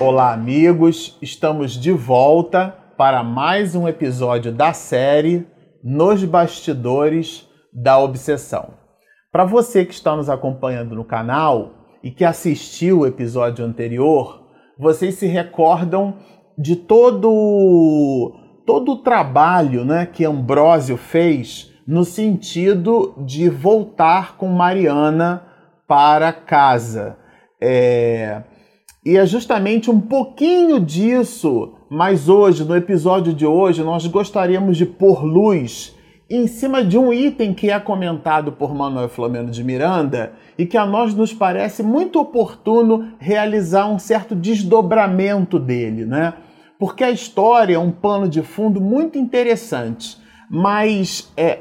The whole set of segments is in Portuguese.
Olá, amigos! Estamos de volta para mais um episódio da série Nos Bastidores da Obsessão. Para você que está nos acompanhando no canal e que assistiu o episódio anterior, vocês se recordam de todo todo o trabalho, né, que Ambrósio fez no sentido de voltar com Mariana para casa. É... E é justamente um pouquinho disso, mas hoje, no episódio de hoje, nós gostaríamos de pôr luz em cima de um item que é comentado por Manuel Flamengo de Miranda e que a nós nos parece muito oportuno realizar um certo desdobramento dele, né? Porque a história é um pano de fundo muito interessante, mas é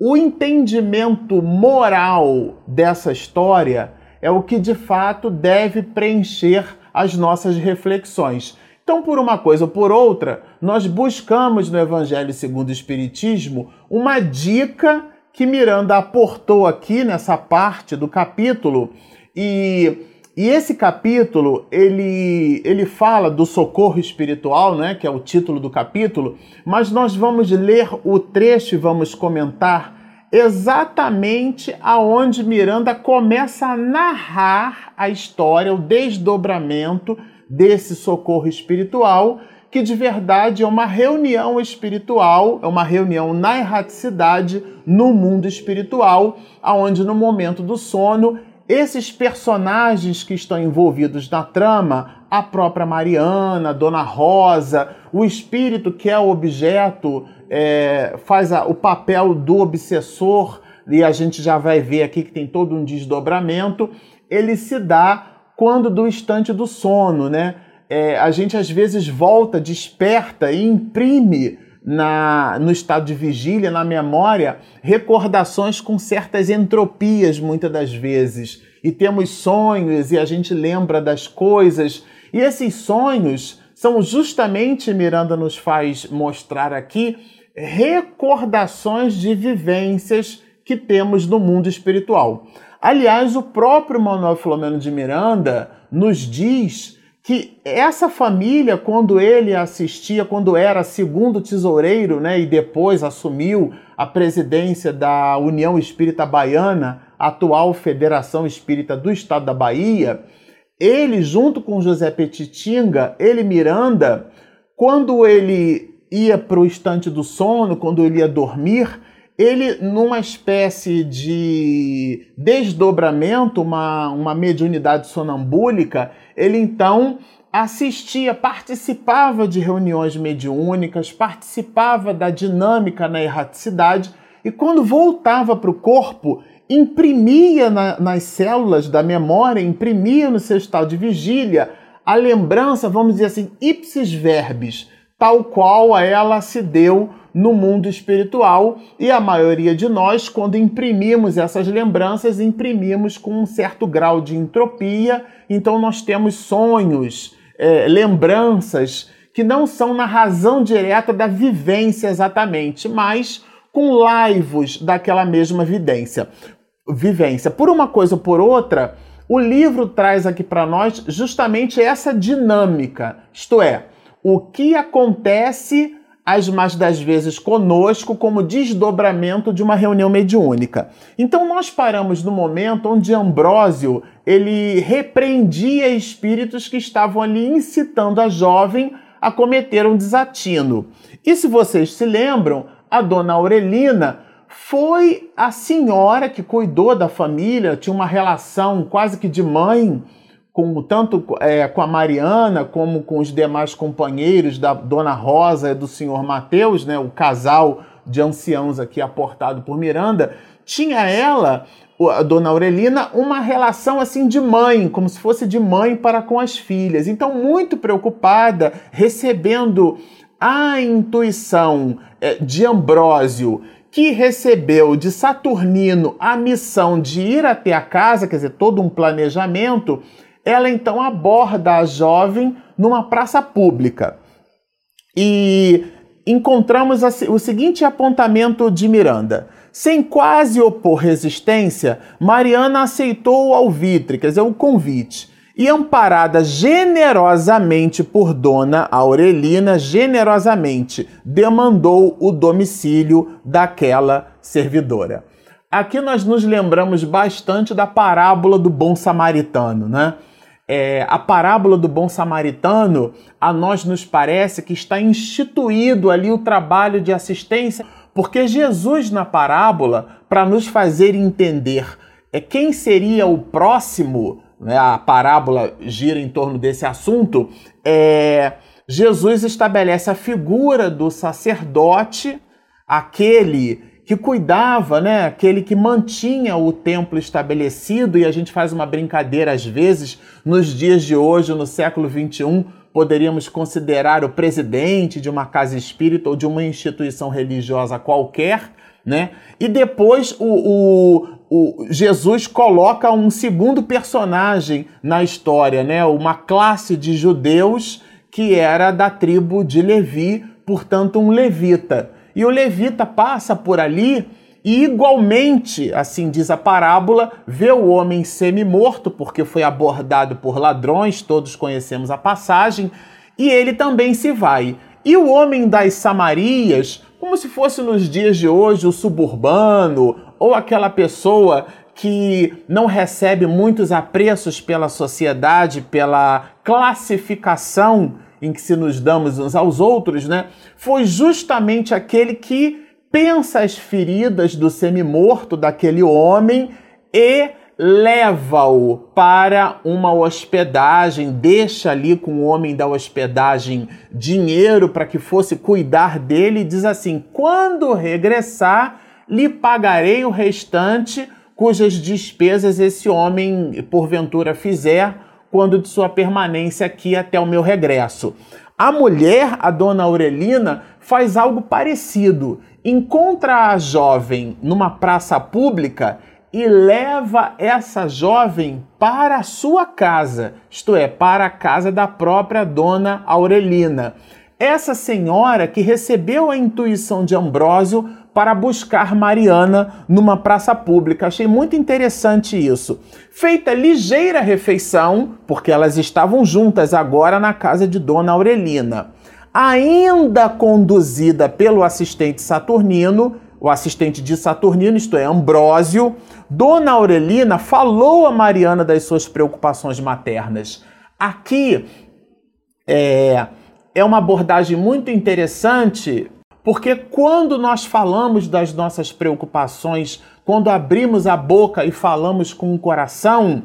o entendimento moral dessa história é o que de fato deve preencher as nossas reflexões. Então, por uma coisa ou por outra, nós buscamos no Evangelho segundo o Espiritismo uma dica que Miranda aportou aqui nessa parte do capítulo e e esse capítulo, ele, ele fala do socorro espiritual, né, que é o título do capítulo, mas nós vamos ler o trecho e vamos comentar exatamente aonde Miranda começa a narrar a história, o desdobramento desse socorro espiritual, que de verdade é uma reunião espiritual, é uma reunião na erraticidade no mundo espiritual, aonde no momento do sono esses personagens que estão envolvidos na trama, a própria Mariana, Dona Rosa, o espírito que é o objeto, é, faz a, o papel do obsessor, e a gente já vai ver aqui que tem todo um desdobramento, ele se dá quando do instante do sono, né? É, a gente às vezes volta, desperta e imprime na, no estado de vigília, na memória, recordações com certas entropias, muitas das vezes. E temos sonhos e a gente lembra das coisas. E esses sonhos são justamente, Miranda nos faz mostrar aqui, recordações de vivências que temos no mundo espiritual. Aliás, o próprio Manuel Filomeno de Miranda nos diz que essa família, quando ele assistia, quando era segundo tesoureiro, né, e depois assumiu a presidência da União Espírita Baiana, atual Federação Espírita do Estado da Bahia, ele, junto com José Petitinga, ele Miranda, quando ele ia para o instante do sono, quando ele ia dormir, ele, numa espécie de desdobramento, uma, uma mediunidade sonambúlica, ele então assistia, participava de reuniões mediúnicas, participava da dinâmica na erraticidade e quando voltava para o corpo, imprimia na, nas células da memória, imprimia no seu estado de vigília a lembrança, vamos dizer assim, ipsis verbis, tal qual ela se deu no mundo espiritual. E a maioria de nós, quando imprimimos essas lembranças, imprimimos com um certo grau de entropia, então nós temos sonhos, é, lembranças que não são na razão direta da vivência exatamente, mas com laivos daquela mesma vidência, vivência. Por uma coisa ou por outra, o livro traz aqui para nós justamente essa dinâmica, isto é, o que acontece as mais das vezes conosco como desdobramento de uma reunião mediúnica. Então nós paramos no momento onde Ambrósio ele repreendia espíritos que estavam ali incitando a jovem a cometer um desatino. E se vocês se lembram, a dona Aurelina foi a senhora que cuidou da família, tinha uma relação quase que de mãe com tanto é, com a Mariana como com os demais companheiros da Dona Rosa e do senhor Mateus, né, o casal de anciãos aqui aportado por Miranda, tinha ela, a Dona Aurelina, uma relação assim de mãe, como se fosse de mãe para com as filhas. Então, muito preocupada, recebendo a intuição é, de Ambrósio que recebeu de Saturnino a missão de ir até a casa, quer dizer, todo um planejamento, ela então aborda a jovem numa praça pública. E encontramos o seguinte apontamento de Miranda. Sem quase opor resistência, Mariana aceitou o alvitre, quer dizer, o convite, e amparada generosamente por Dona Aurelina, generosamente demandou o domicílio daquela servidora. Aqui nós nos lembramos bastante da parábola do bom samaritano, né? É, a parábola do bom samaritano, a nós nos parece que está instituído ali o trabalho de assistência, porque Jesus na parábola, para nos fazer entender é quem seria o próximo né, a parábola gira em torno desse assunto, é, Jesus estabelece a figura do sacerdote, aquele que cuidava, né, aquele que mantinha o templo estabelecido, e a gente faz uma brincadeira às vezes, nos dias de hoje, no século 21, poderíamos considerar o presidente de uma casa espírita ou de uma instituição religiosa qualquer, né? E depois o, o, o, Jesus coloca um segundo personagem na história, né? Uma classe de judeus que era da tribo de Levi, portanto um levita. E o levita passa por ali e igualmente, assim diz a parábola, vê o homem semi-morto porque foi abordado por ladrões, todos conhecemos a passagem, e ele também se vai. E o homem das Samarias como se fosse nos dias de hoje o suburbano ou aquela pessoa que não recebe muitos apreços pela sociedade, pela classificação em que se nos damos uns aos outros, né? Foi justamente aquele que pensa as feridas do semi-morto daquele homem e leva-o para uma hospedagem, deixa ali com o homem da hospedagem dinheiro para que fosse cuidar dele e diz assim: quando regressar, lhe pagarei o restante cujas despesas esse homem porventura fizer quando de sua permanência aqui até o meu regresso. A mulher, a dona Aurelina, faz algo parecido. Encontra a jovem numa praça pública e leva essa jovem para a sua casa, isto é, para a casa da própria dona Aurelina. Essa senhora que recebeu a intuição de Ambrósio para buscar Mariana numa praça pública. Achei muito interessante isso. Feita ligeira refeição, porque elas estavam juntas agora na casa de Dona Aurelina. Ainda conduzida pelo assistente Saturnino, o assistente de Saturnino, isto é, Ambrósio, Dona Aurelina falou a Mariana das suas preocupações maternas. Aqui é, é uma abordagem muito interessante, porque quando nós falamos das nossas preocupações, quando abrimos a boca e falamos com o coração,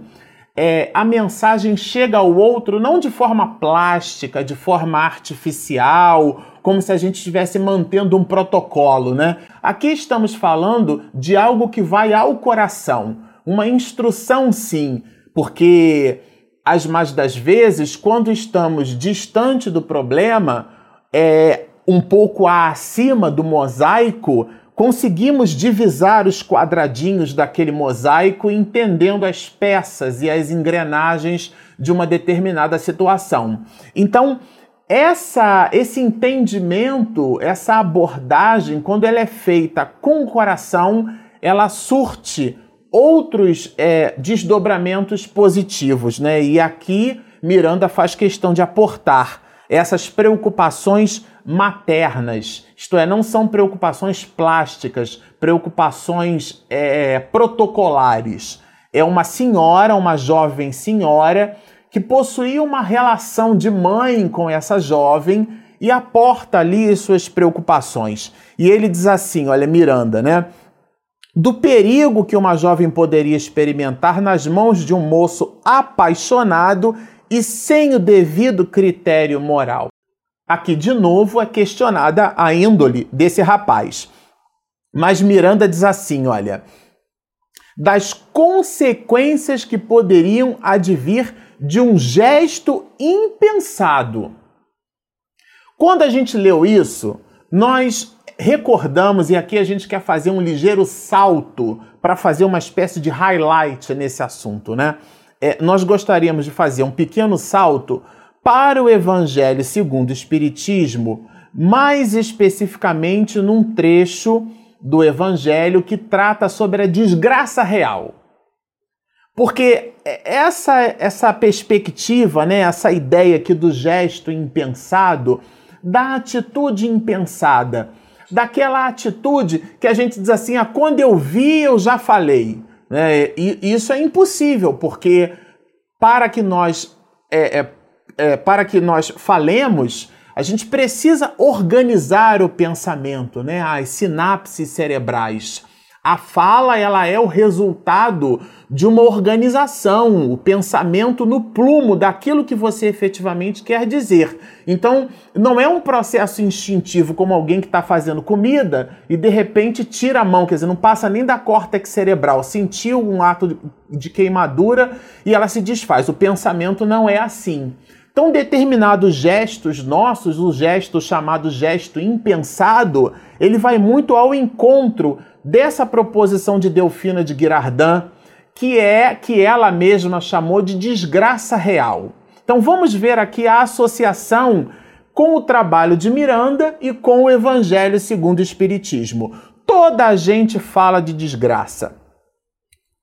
é, a mensagem chega ao outro não de forma plástica, de forma artificial, como se a gente estivesse mantendo um protocolo, né? Aqui estamos falando de algo que vai ao coração, uma instrução sim, porque as mais das vezes, quando estamos distante do problema, é um pouco acima do mosaico, conseguimos divisar os quadradinhos daquele mosaico entendendo as peças e as engrenagens de uma determinada situação. Então, essa, esse entendimento, essa abordagem, quando ela é feita com o coração, ela surte outros é, desdobramentos positivos, né? E aqui Miranda faz questão de aportar essas preocupações maternas, isto é, não são preocupações plásticas, preocupações é, protocolares. É uma senhora, uma jovem senhora, que possuía uma relação de mãe com essa jovem e aporta ali suas preocupações. E ele diz assim: olha, Miranda, né? Do perigo que uma jovem poderia experimentar nas mãos de um moço apaixonado e sem o devido critério moral. Aqui, de novo, é questionada a índole desse rapaz. Mas Miranda diz assim: olha, das consequências que poderiam advir de um gesto impensado. Quando a gente leu isso, nós recordamos, e aqui a gente quer fazer um ligeiro salto para fazer uma espécie de highlight nesse assunto, né? É, nós gostaríamos de fazer um pequeno salto para o Evangelho segundo o Espiritismo, mais especificamente num trecho do Evangelho que trata sobre a desgraça real. Porque essa, essa perspectiva, né, essa ideia aqui do gesto impensado, da atitude impensada, daquela atitude que a gente diz assim, ah, quando eu vi, eu já falei. Né? E isso é impossível, porque para que nós é, é, é, para que nós falemos, a gente precisa organizar o pensamento, né? As sinapses cerebrais. A fala ela é o resultado de uma organização, o pensamento no plumo daquilo que você efetivamente quer dizer. Então, não é um processo instintivo como alguém que está fazendo comida e de repente tira a mão, quer dizer, não passa nem da córtex cerebral, sentiu um ato de queimadura e ela se desfaz. O pensamento não é assim. Então, determinados gestos nossos, o gesto chamado gesto impensado, ele vai muito ao encontro dessa proposição de Delfina de Girardin, que é que ela mesma chamou de desgraça real. Então vamos ver aqui a associação com o trabalho de Miranda e com o Evangelho segundo o Espiritismo. Toda a gente fala de desgraça.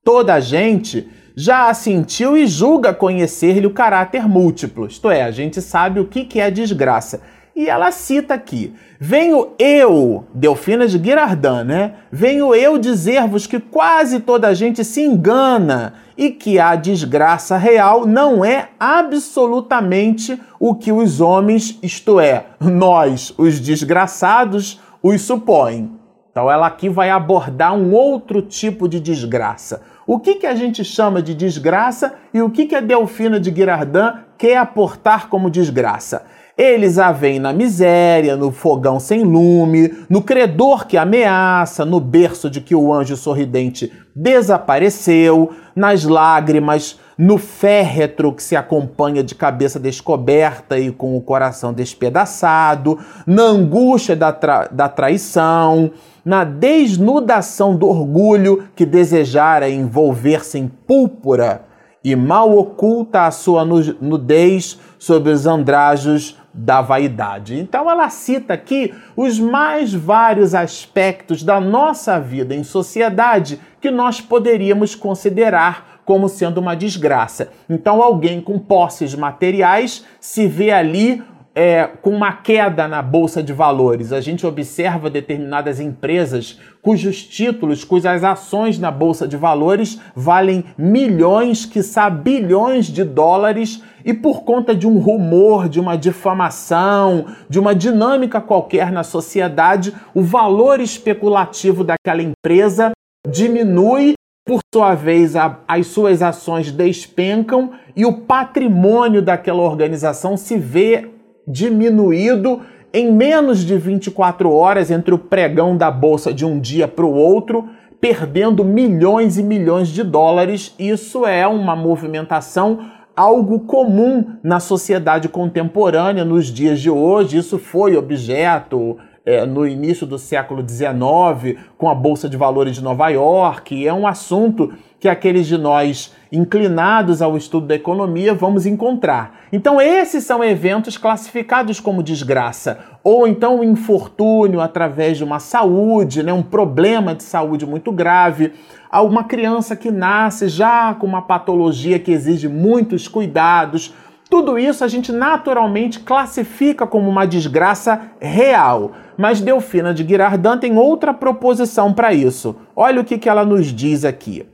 Toda a gente já a sentiu e julga conhecer-lhe o caráter múltiplo, isto é, a gente sabe o que é desgraça. E ela cita aqui: Venho eu, Delfina de Girardin, né? Venho eu dizer-vos que quase toda a gente se engana e que a desgraça real não é absolutamente o que os homens, isto é, nós, os desgraçados, os supõem. Então ela aqui vai abordar um outro tipo de desgraça. O que, que a gente chama de desgraça e o que, que a Delfina de Girardin quer aportar como desgraça? Eles a veem na miséria, no fogão sem lume, no credor que ameaça, no berço de que o anjo sorridente desapareceu, nas lágrimas, no féretro que se acompanha de cabeça descoberta e com o coração despedaçado, na angústia da, tra da traição, na desnudação do orgulho que desejara envolver-se em púrpura e mal oculta a sua nudez sob os andrajos da vaidade. Então ela cita aqui os mais vários aspectos da nossa vida em sociedade que nós poderíamos considerar como sendo uma desgraça. Então alguém com posses materiais se vê ali é, com uma queda na bolsa de valores. A gente observa determinadas empresas cujos títulos, cujas ações na bolsa de valores valem milhões, quiçá bilhões de dólares, e por conta de um rumor, de uma difamação, de uma dinâmica qualquer na sociedade, o valor especulativo daquela empresa diminui por sua vez, a, as suas ações despencam e o patrimônio daquela organização se vê diminuído em menos de 24 horas entre o pregão da bolsa de um dia para o outro, perdendo milhões e milhões de dólares. Isso é uma movimentação algo comum na sociedade contemporânea nos dias de hoje. Isso foi objeto é, no início do século XIX com a Bolsa de Valores de Nova York. É um assunto que aqueles de nós inclinados ao estudo da economia vamos encontrar. Então, esses são eventos classificados como desgraça, ou então um infortúnio através de uma saúde, né, um problema de saúde muito grave, uma criança que nasce já com uma patologia que exige muitos cuidados. Tudo isso a gente naturalmente classifica como uma desgraça real. Mas Delfina de Girardin tem outra proposição para isso. Olha o que, que ela nos diz aqui.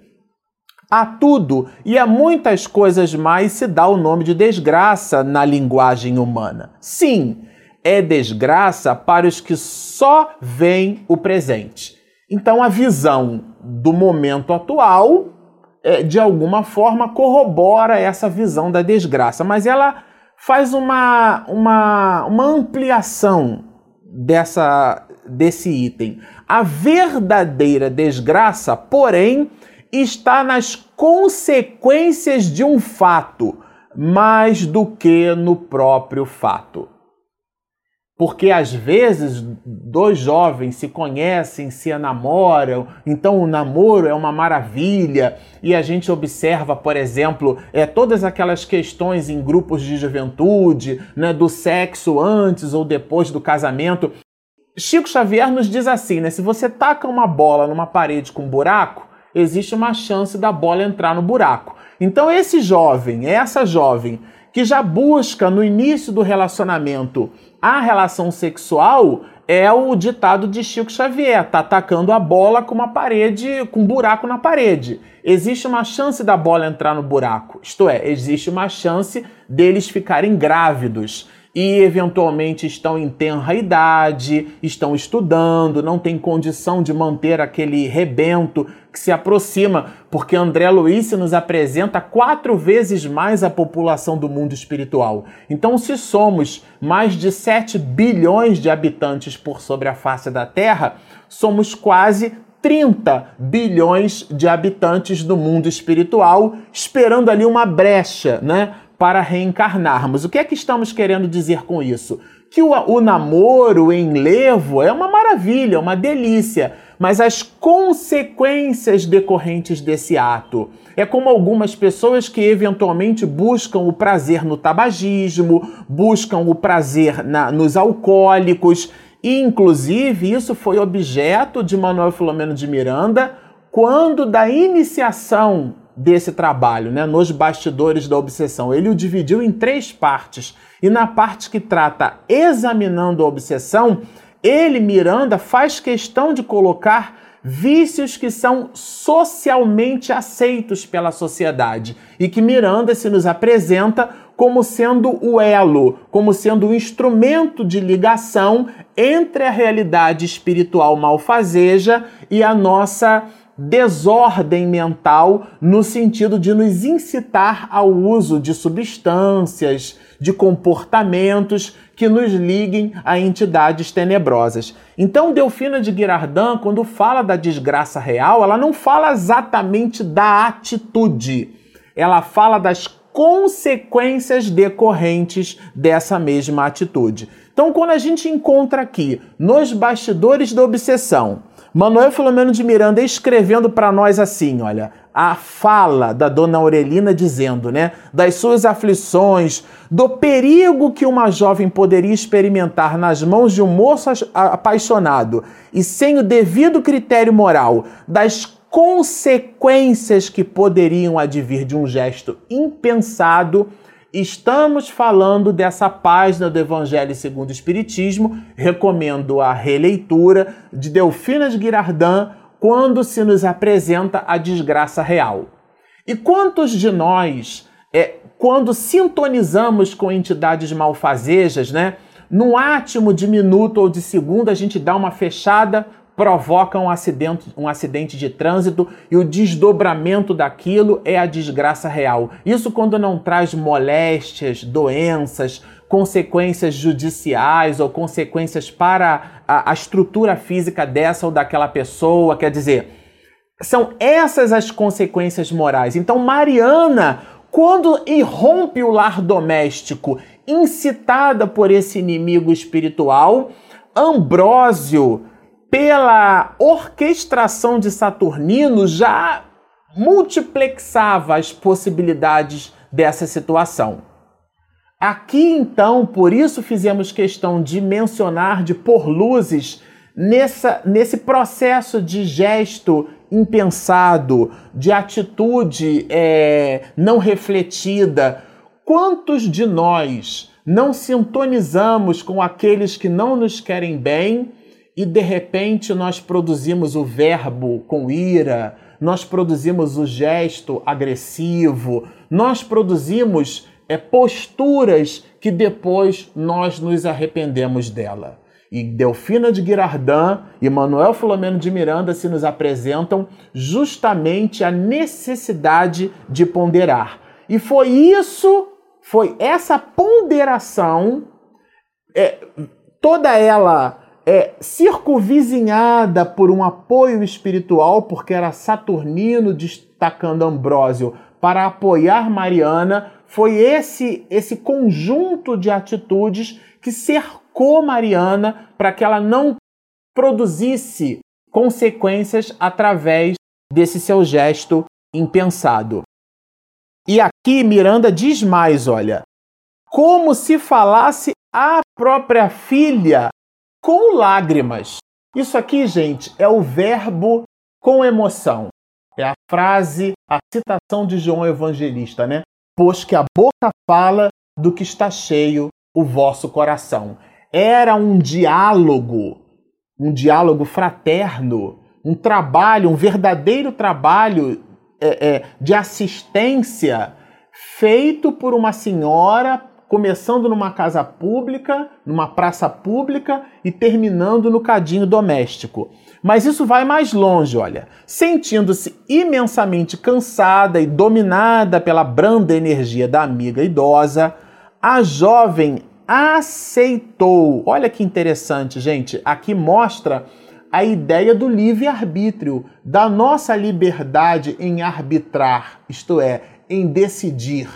A tudo e a muitas coisas mais se dá o nome de desgraça na linguagem humana. Sim, é desgraça para os que só veem o presente. Então a visão do momento atual, é, de alguma forma, corrobora essa visão da desgraça, mas ela faz uma, uma, uma ampliação dessa, desse item. A verdadeira desgraça, porém, está nas consequências de um fato, mais do que no próprio fato. Porque às vezes dois jovens se conhecem, se enamoram, então o namoro é uma maravilha e a gente observa, por exemplo, é, todas aquelas questões em grupos de juventude, né, do sexo antes ou depois do casamento. Chico Xavier nos diz assim, né, se você taca uma bola numa parede com um buraco, existe uma chance da bola entrar no buraco. Então, esse jovem, essa jovem que já busca no início do relacionamento a relação sexual, é o ditado de Chico Xavier: tá atacando a bola com uma parede, com um buraco na parede. Existe uma chance da bola entrar no buraco, isto é, existe uma chance deles ficarem grávidos e eventualmente estão em tenra idade, estão estudando, não tem condição de manter aquele rebento que se aproxima, porque André Luiz nos apresenta quatro vezes mais a população do mundo espiritual. Então, se somos mais de 7 bilhões de habitantes por sobre a face da Terra, somos quase 30 bilhões de habitantes do mundo espiritual, esperando ali uma brecha, né? Para reencarnarmos. O que é que estamos querendo dizer com isso? Que o, o namoro em levo é uma maravilha, uma delícia, mas as consequências decorrentes desse ato é como algumas pessoas que eventualmente buscam o prazer no tabagismo, buscam o prazer na, nos alcoólicos, e inclusive isso foi objeto de Manuel Filomeno de Miranda quando da iniciação desse trabalho, né, nos bastidores da obsessão. Ele o dividiu em três partes. E na parte que trata examinando a obsessão, ele, Miranda, faz questão de colocar vícios que são socialmente aceitos pela sociedade e que Miranda se nos apresenta como sendo o elo, como sendo o instrumento de ligação entre a realidade espiritual malfazeja e a nossa desordem mental no sentido de nos incitar ao uso de substâncias, de comportamentos que nos liguem a entidades tenebrosas. Então, Delfina de Guirardin, quando fala da desgraça real, ela não fala exatamente da atitude, ela fala das consequências decorrentes dessa mesma atitude. Então, quando a gente encontra aqui, nos bastidores da obsessão, Manuel Filomeno de Miranda escrevendo para nós assim, olha, a fala da dona Aurelina dizendo, né, das suas aflições, do perigo que uma jovem poderia experimentar nas mãos de um moço apaixonado e sem o devido critério moral, das consequências que poderiam advir de um gesto impensado Estamos falando dessa página do Evangelho segundo o Espiritismo. Recomendo a releitura de Delfina de Guirardin quando se nos apresenta a desgraça real. E quantos de nós, é, quando sintonizamos com entidades malfazejas, né, num átimo de minuto ou de segundo, a gente dá uma fechada, provoca um acidente, um acidente de trânsito e o desdobramento daquilo é a desgraça real. Isso quando não traz moléstias, doenças, consequências judiciais ou consequências para a, a estrutura física dessa ou daquela pessoa. Quer dizer, são essas as consequências morais. Então, Mariana, quando irrompe o lar doméstico, incitada por esse inimigo espiritual, Ambrósio pela orquestração de Saturnino, já multiplexava as possibilidades dessa situação. Aqui então, por isso fizemos questão de mencionar, de pôr luzes nessa, nesse processo de gesto impensado, de atitude é, não refletida. Quantos de nós não sintonizamos com aqueles que não nos querem bem e de repente nós produzimos o verbo com ira, nós produzimos o gesto agressivo, nós produzimos é, posturas que depois nós nos arrependemos dela. E Delfina de Guirardin e Manuel Filomeno de Miranda se nos apresentam justamente a necessidade de ponderar. E foi isso, foi essa ponderação, é, toda ela é, circunvizinhada por um apoio espiritual, porque era Saturnino destacando Ambrósio para apoiar Mariana, foi esse esse conjunto de atitudes que cercou Mariana para que ela não produzisse consequências através desse seu gesto impensado. E aqui Miranda diz mais, olha, como se falasse a própria filha com lágrimas. Isso aqui, gente, é o verbo com emoção. É a frase, a citação de João Evangelista, né? Pois que a boca fala do que está cheio o vosso coração. Era um diálogo, um diálogo fraterno, um trabalho, um verdadeiro trabalho é, é, de assistência feito por uma senhora, começando numa casa pública, numa praça pública e terminando no cadinho doméstico. Mas isso vai mais longe, olha. Sentindo-se imensamente cansada e dominada pela branda energia da amiga idosa, a jovem aceitou. Olha que interessante, gente. Aqui mostra a ideia do livre-arbítrio, da nossa liberdade em arbitrar, isto é, em decidir,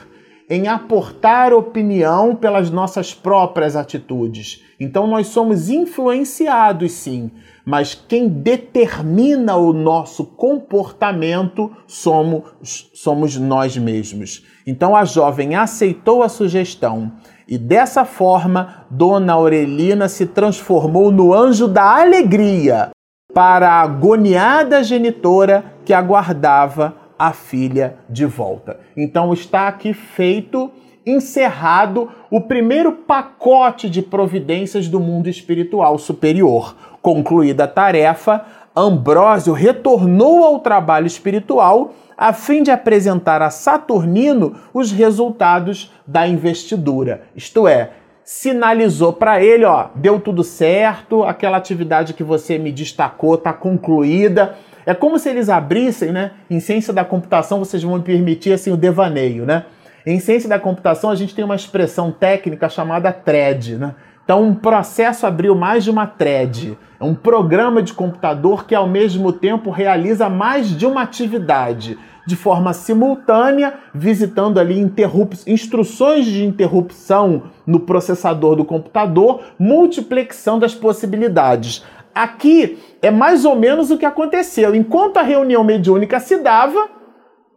em aportar opinião pelas nossas próprias atitudes. Então nós somos influenciados sim, mas quem determina o nosso comportamento somos, somos nós mesmos. Então a jovem aceitou a sugestão e dessa forma Dona Aurelina se transformou no anjo da alegria para a agoniada genitora que aguardava a filha de volta. Então está aqui feito encerrado o primeiro pacote de providências do mundo espiritual superior. Concluída a tarefa, Ambrósio retornou ao trabalho espiritual a fim de apresentar a Saturnino os resultados da investidura. Isto é, sinalizou para ele, ó, deu tudo certo, aquela atividade que você me destacou está concluída. É como se eles abrissem, né? Em ciência da computação, vocês vão me permitir assim o devaneio, né? Em ciência da computação, a gente tem uma expressão técnica chamada thread. Né? Então, um processo abriu mais de uma thread. É um programa de computador que, ao mesmo tempo, realiza mais de uma atividade de forma simultânea, visitando ali instruções de interrupção no processador do computador, multiplexão das possibilidades. Aqui é mais ou menos o que aconteceu. Enquanto a reunião mediúnica se dava,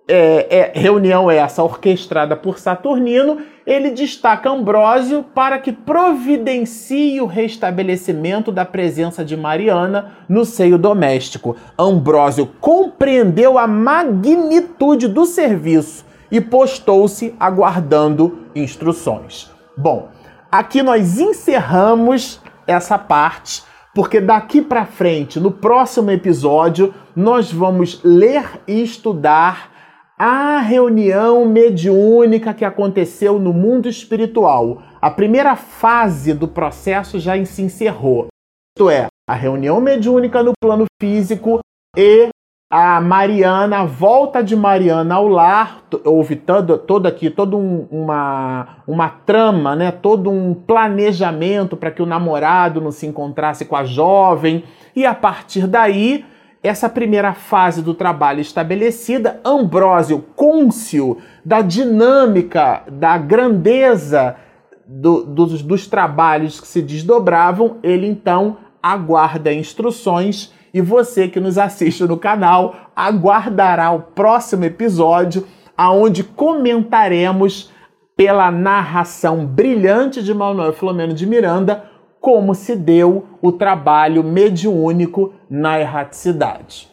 é, é, reunião essa orquestrada por Saturnino, ele destaca Ambrósio para que providencie o restabelecimento da presença de Mariana no seio doméstico. Ambrósio compreendeu a magnitude do serviço e postou-se aguardando instruções. Bom, aqui nós encerramos essa parte, porque daqui para frente, no próximo episódio, nós vamos ler e estudar a reunião mediúnica que aconteceu no mundo espiritual. A primeira fase do processo já se encerrou. Isto é, a reunião mediúnica no plano físico e a Mariana, a volta de Mariana ao lar, houve todo, todo aqui, toda um, uma, uma trama, né? todo um planejamento para que o namorado não se encontrasse com a jovem, e a partir daí essa primeira fase do trabalho estabelecida, Ambrósio, côncio da dinâmica, da grandeza do, dos, dos trabalhos que se desdobravam, ele então aguarda instruções e você que nos assiste no canal aguardará o próximo episódio, aonde comentaremos pela narração brilhante de Manuel Filomeno de Miranda como se deu o trabalho mediúnico na erraticidade.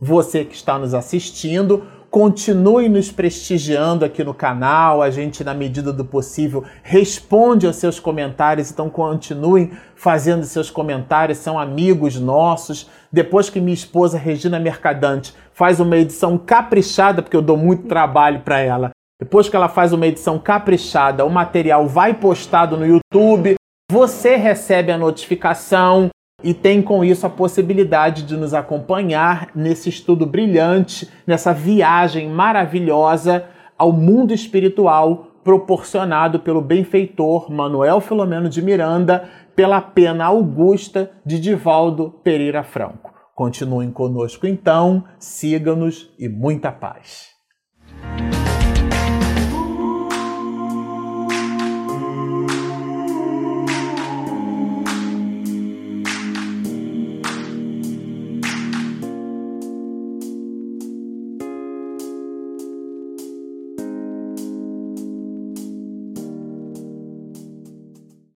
Você que está nos assistindo, continue nos prestigiando aqui no canal. A gente, na medida do possível, responde aos seus comentários, então continuem fazendo seus comentários, são amigos nossos. Depois que minha esposa Regina Mercadante faz uma edição caprichada, porque eu dou muito trabalho para ela. Depois que ela faz uma edição caprichada, o material vai postado no YouTube, você recebe a notificação e tem com isso a possibilidade de nos acompanhar nesse estudo brilhante, nessa viagem maravilhosa ao mundo espiritual proporcionado pelo benfeitor Manuel Filomeno de Miranda pela pena augusta de Divaldo Pereira Franco. Continuem conosco então, sigam-nos e muita paz.